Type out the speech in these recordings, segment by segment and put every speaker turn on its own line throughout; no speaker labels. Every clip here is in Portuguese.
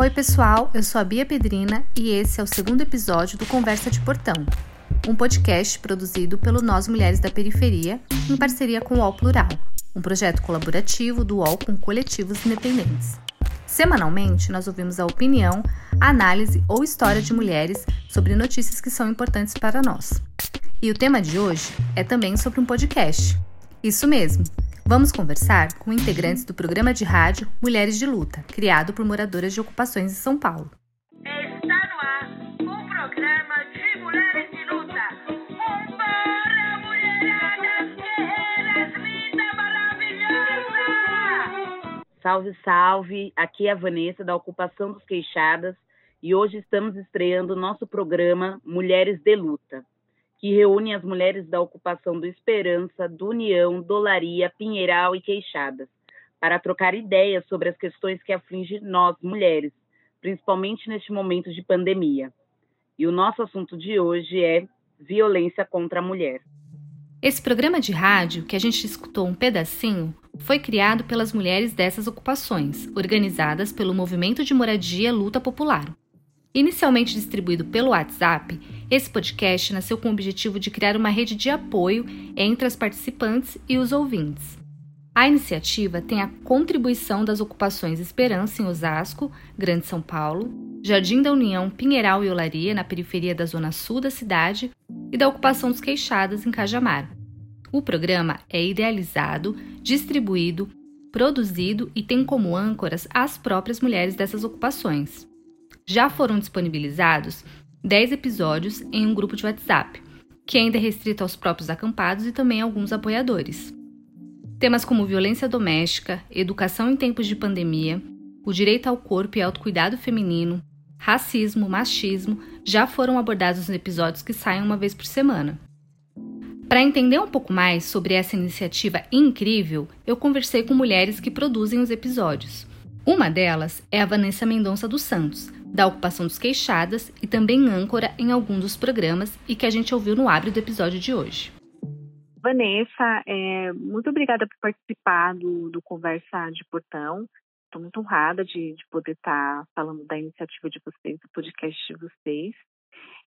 Oi, pessoal, eu sou a Bia Pedrina e esse é o segundo episódio do Conversa de Portão, um podcast produzido pelo Nós Mulheres da Periferia, em parceria com o UOL Plural, um projeto colaborativo do UOL com coletivos independentes. Semanalmente, nós ouvimos a opinião, análise ou história de mulheres sobre notícias que são importantes para nós. E o tema de hoje é também sobre um podcast. Isso mesmo, Vamos conversar com integrantes do programa de rádio Mulheres de Luta, criado por moradoras de ocupações de São Paulo.
Está no ar o programa de Mulheres de Luta. Vambora, mulheradas guerreiras, linda, maravilhosa!
Salve, salve! Aqui é a Vanessa da Ocupação dos Queixadas e hoje estamos estreando o nosso programa Mulheres de Luta que reúne as mulheres da ocupação do Esperança, do União, Dolaria, Pinheiral e Queixadas, para trocar ideias sobre as questões que afligem nós, mulheres, principalmente neste momento de pandemia. E o nosso assunto de hoje é violência contra a mulher.
Esse programa de rádio, que a gente escutou um pedacinho, foi criado pelas mulheres dessas ocupações, organizadas pelo Movimento de Moradia Luta Popular. Inicialmente distribuído pelo WhatsApp, esse podcast nasceu com o objetivo de criar uma rede de apoio entre as participantes e os ouvintes. A iniciativa tem a contribuição das ocupações Esperança em Osasco, Grande São Paulo, Jardim da União, Pinheiral e Olaria, na periferia da zona sul da cidade, e da ocupação dos Queixadas, em Cajamar. O programa é idealizado, distribuído, produzido e tem como âncoras as próprias mulheres dessas ocupações. Já foram disponibilizados 10 episódios em um grupo de WhatsApp, que ainda é restrito aos próprios acampados e também alguns apoiadores. Temas como violência doméstica, educação em tempos de pandemia, o direito ao corpo e autocuidado feminino, racismo, machismo já foram abordados nos episódios que saem uma vez por semana. Para entender um pouco mais sobre essa iniciativa incrível, eu conversei com mulheres que produzem os episódios. Uma delas é a Vanessa Mendonça dos Santos, da ocupação dos queixadas e também âncora em algum dos programas e que a gente ouviu no abre do episódio de hoje.
Vanessa, é, muito obrigada por participar do, do Conversa de Portão. Estou muito honrada de, de poder estar tá falando da iniciativa de vocês, do podcast de vocês.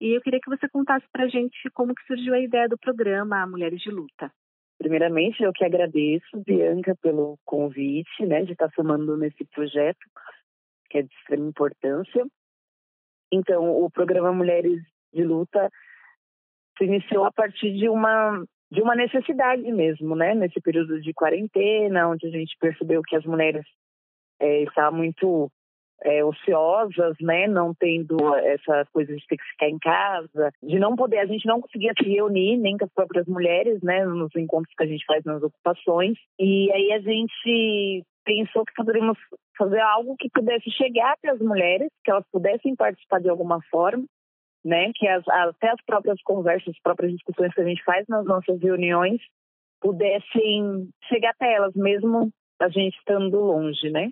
E eu queria que você contasse para a gente como que surgiu a ideia do programa Mulheres de Luta.
Primeiramente, eu que agradeço, Bianca, pelo convite, né, de estar tá somando nesse projeto que é de extrema importância. Então, o programa Mulheres de Luta se iniciou a partir de uma de uma necessidade mesmo, né? Nesse período de quarentena, onde a gente percebeu que as mulheres é, estavam muito é, ociosas, né? Não tendo essa coisa de ter que ficar em casa, de não poder, a gente não conseguia se reunir nem com as próprias mulheres, né? Nos encontros que a gente faz nas ocupações. E aí a gente pensou que poderíamos fazer algo que pudesse chegar até as mulheres, que elas pudessem participar de alguma forma, né? Que as, até as próprias conversas, as próprias discussões que a gente faz nas nossas reuniões pudessem chegar até elas, mesmo a gente estando longe, né?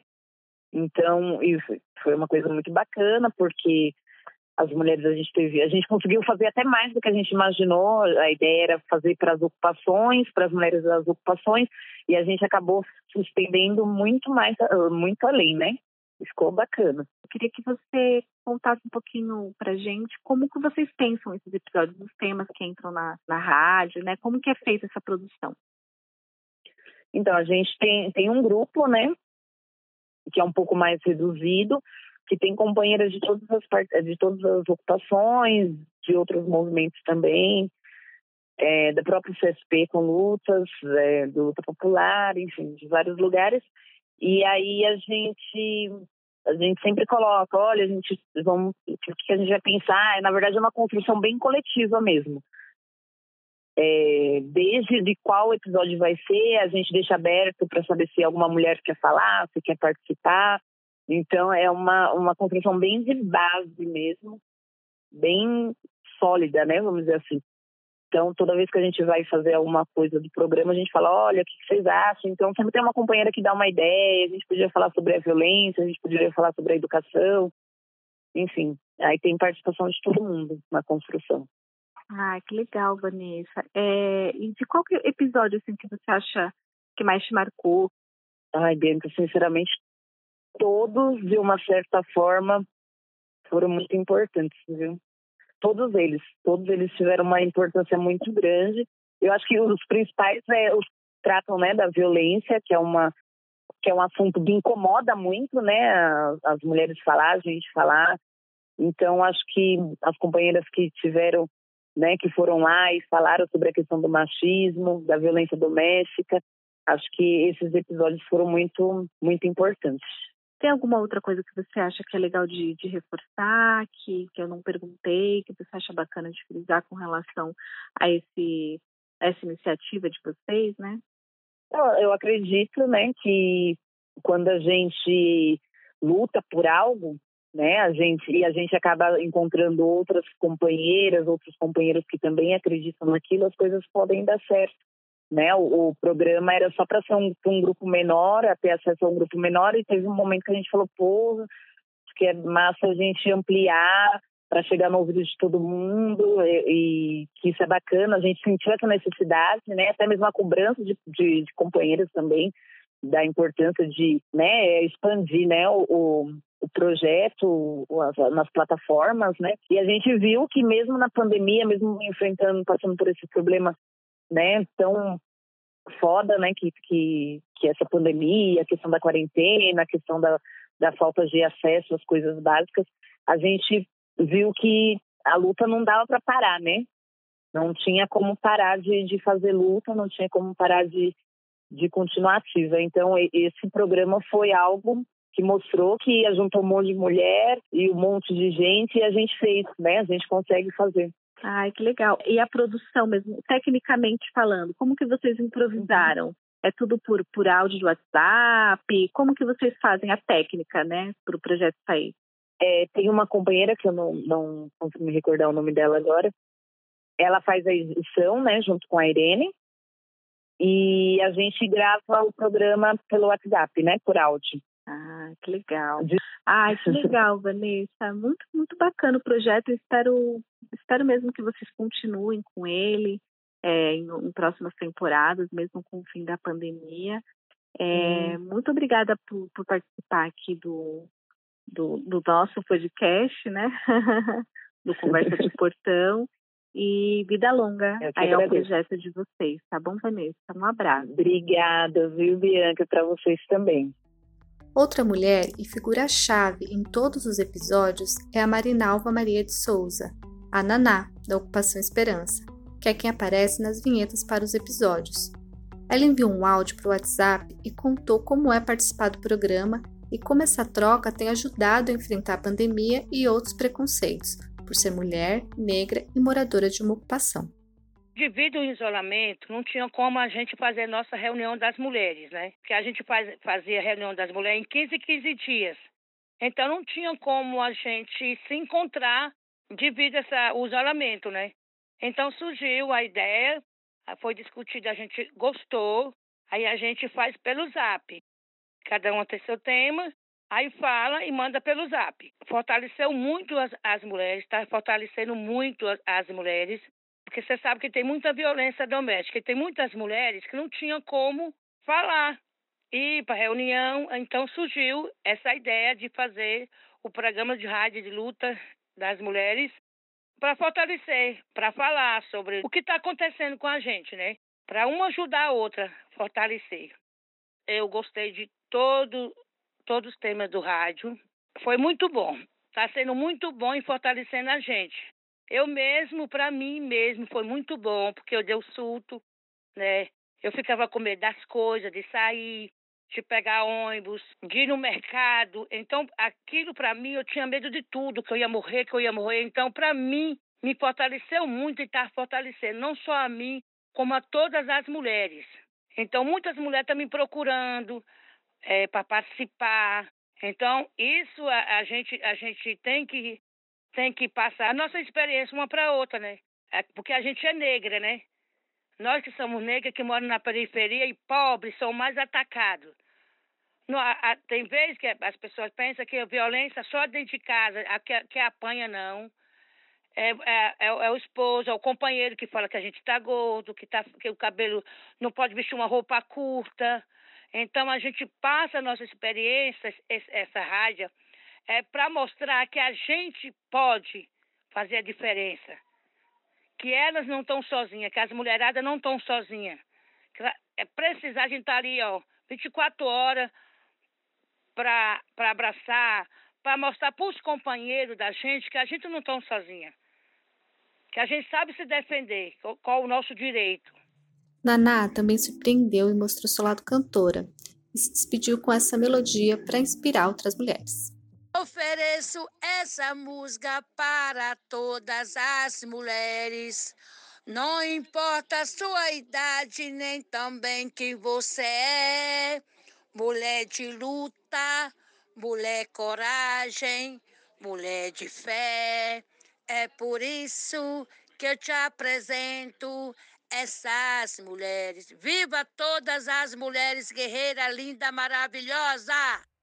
Então, isso foi uma coisa muito bacana, porque as mulheres a gente teve, a gente conseguiu fazer até mais do que a gente imaginou. A ideia era fazer para as ocupações, para as mulheres das ocupações, e a gente acabou se estendendo muito mais, muito além, né? Ficou bacana.
Eu queria que você contasse um pouquinho pra gente como que vocês pensam esses episódios, os temas que entram na, na rádio, né? Como que é feita essa produção?
Então, a gente tem, tem um grupo, né? Que é um pouco mais reduzido, que tem companheiras de todas as de todas as ocupações, de outros movimentos também, é, da própria CSP com lutas, é, do luta popular, enfim, de vários lugares. E aí a gente a gente sempre coloca, olha, a gente vamos, o que a gente vai pensar? É, na verdade é uma construção bem coletiva mesmo. É, desde de qual episódio vai ser, a gente deixa aberto para saber se alguma mulher quer falar, se quer participar. Então, é uma, uma construção bem de base mesmo, bem sólida, né? Vamos dizer assim. Então, toda vez que a gente vai fazer alguma coisa do programa, a gente fala, olha, o que vocês acham? Então, sempre tem uma companheira que dá uma ideia, a gente podia falar sobre a violência, a gente poderia falar sobre a educação, enfim. Aí tem participação de todo mundo na construção.
Ah, que legal, Vanessa. É, e de qual episódio assim, que você acha que mais te marcou?
Ai, Bianca, sinceramente, todos, de uma certa forma, foram muito importantes, viu? Todos eles, todos eles tiveram uma importância muito grande. Eu acho que os principais é, os tratam, né, da violência, que é uma que é um assunto que incomoda muito, né, as mulheres falar, a gente falar. Então acho que as companheiras que tiveram, né, que foram lá e falaram sobre a questão do machismo, da violência doméstica, acho que esses episódios foram muito muito importantes.
Tem alguma outra coisa que você acha que é legal de, de reforçar, que, que eu não perguntei, que você acha bacana de frisar com relação a esse essa iniciativa de vocês, né?
Eu acredito, né, que quando a gente luta por algo, né, a gente e a gente acaba encontrando outras companheiras, outros companheiros que também acreditam naquilo, as coisas podem dar certo né? O, o programa era só para ser um, um, grupo menor, ter acesso a um grupo menor, e teve um momento que a gente falou, pô, que é massa a gente ampliar para chegar no ouvido de todo mundo e, e, que isso é bacana, a gente sentiu essa necessidade, né? Até mesmo a cobrança de, de, de companheiros também da importância de né, expandir né, o, o, projeto as, nas plataformas, né? E a gente viu que mesmo na pandemia, mesmo enfrentando, passando por esse problema né, tão foda, né, que, que, que essa pandemia, a questão da quarentena, a questão da, da falta de acesso às coisas básicas, a gente viu que a luta não dava para parar, né? Não tinha como parar de, de fazer luta, não tinha como parar de, de continuar ativa. Então, esse programa foi algo que mostrou que juntou um monte de mulher e um monte de gente e a gente fez, né? A gente consegue fazer.
Ai, que legal. E a produção mesmo, tecnicamente falando, como que vocês improvisaram? É tudo por, por áudio de WhatsApp? Como que vocês fazem a técnica, né, para o projeto sair?
É, tem uma companheira que eu não, não consigo me recordar o nome dela agora. Ela faz a edição, né, junto com a Irene. E a gente grava o programa pelo WhatsApp, né, por áudio.
Ah, que legal. Ai, que legal, Vanessa. Muito, muito bacana o projeto. espero, espero mesmo que vocês continuem com ele é, em, em, próximas temporadas, mesmo com o fim da pandemia. É, hum. Muito obrigada por, por, participar aqui do, do, do nosso podcast, né? do Conversa de Portão. E vida longa aí ao projeto de vocês, tá bom, Vanessa? Um abraço.
Obrigada, viu, Bianca, para vocês também.
Outra mulher e figura-chave em todos os episódios é a Marinalva Maria de Souza, a Naná, da Ocupação Esperança, que é quem aparece nas vinhetas para os episódios. Ela enviou um áudio para o WhatsApp e contou como é participar do programa e como essa troca tem ajudado a enfrentar a pandemia e outros preconceitos, por ser mulher, negra e moradora de uma ocupação
devido ao isolamento, não tinha como a gente fazer nossa reunião das mulheres, né? Porque a gente faz, fazia reunião das mulheres em 15, 15 dias. Então não tinha como a gente se encontrar devido ao isolamento, né? Então surgiu a ideia, foi discutida, a gente gostou, aí a gente faz pelo zap. Cada uma tem seu tema, aí fala e manda pelo zap. Fortaleceu muito as, as mulheres, está fortalecendo muito as, as mulheres porque você sabe que tem muita violência doméstica e tem muitas mulheres que não tinham como falar. E para reunião, então surgiu essa ideia de fazer o programa de rádio de luta das mulheres para fortalecer, para falar sobre o que está acontecendo com a gente, né? Para uma ajudar a outra, fortalecer. Eu gostei de todo, todos os temas do rádio. Foi muito bom. Está sendo muito bom e fortalecendo a gente. Eu mesmo, para mim mesmo, foi muito bom, porque eu dei o surto, né? Eu ficava com medo das coisas, de sair, de pegar ônibus, de ir no mercado. Então, aquilo para mim, eu tinha medo de tudo, que eu ia morrer, que eu ia morrer. Então, para mim, me fortaleceu muito e está fortalecendo, não só a mim, como a todas as mulheres. Então, muitas mulheres estão me procurando é, para participar. Então, isso a, a, gente, a gente tem que tem que passar a nossa experiência uma para outra, né? É porque a gente é negra, né? Nós que somos negras, que moram na periferia e pobres, são mais atacados. Não, a, a, tem vezes que as pessoas pensam que a violência só dentro de casa, a, que, que apanha não. É, é, é, é, o esposo, é o companheiro que fala que a gente está gordo, que, tá, que o cabelo não pode vestir uma roupa curta. Então a gente passa a nossa experiência, essa rádio, é para mostrar que a gente pode fazer a diferença. Que elas não estão sozinhas, que as mulheradas não estão sozinhas. É precisar a gente estar tá ali, ó, 24 horas para abraçar, para mostrar para os companheiros da gente que a gente não está sozinha. Que a gente sabe se defender, qual o nosso direito.
Naná também surpreendeu e mostrou seu lado cantora, e se despediu com essa melodia para inspirar outras mulheres.
Ofereço essa música para todas as mulheres. Não importa a sua idade, nem também quem você é. Mulher de luta, mulher coragem, mulher de fé. É por isso que eu te apresento essas mulheres. Viva todas as mulheres guerreira linda, maravilhosa!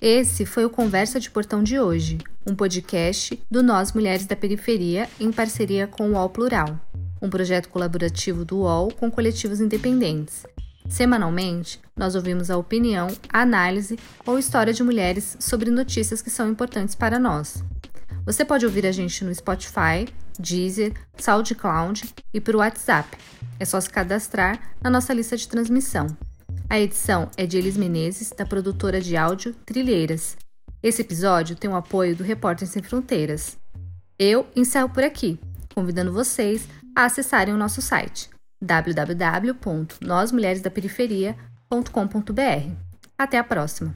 Esse foi o Conversa de Portão de hoje, um podcast do Nós Mulheres da Periferia em parceria com o UOL Plural, um projeto colaborativo do UOL com coletivos independentes. Semanalmente, nós ouvimos a opinião, a análise ou história de mulheres sobre notícias que são importantes para nós. Você pode ouvir a gente no Spotify, Deezer, SoundCloud e por WhatsApp. É só se cadastrar na nossa lista de transmissão. A edição é de Elis Menezes, da produtora de áudio Trilheiras. Esse episódio tem o apoio do Repórter Sem Fronteiras. Eu encerro por aqui, convidando vocês a acessarem o nosso site www.nosmulheresdaperiferia.com.br. Até a próxima!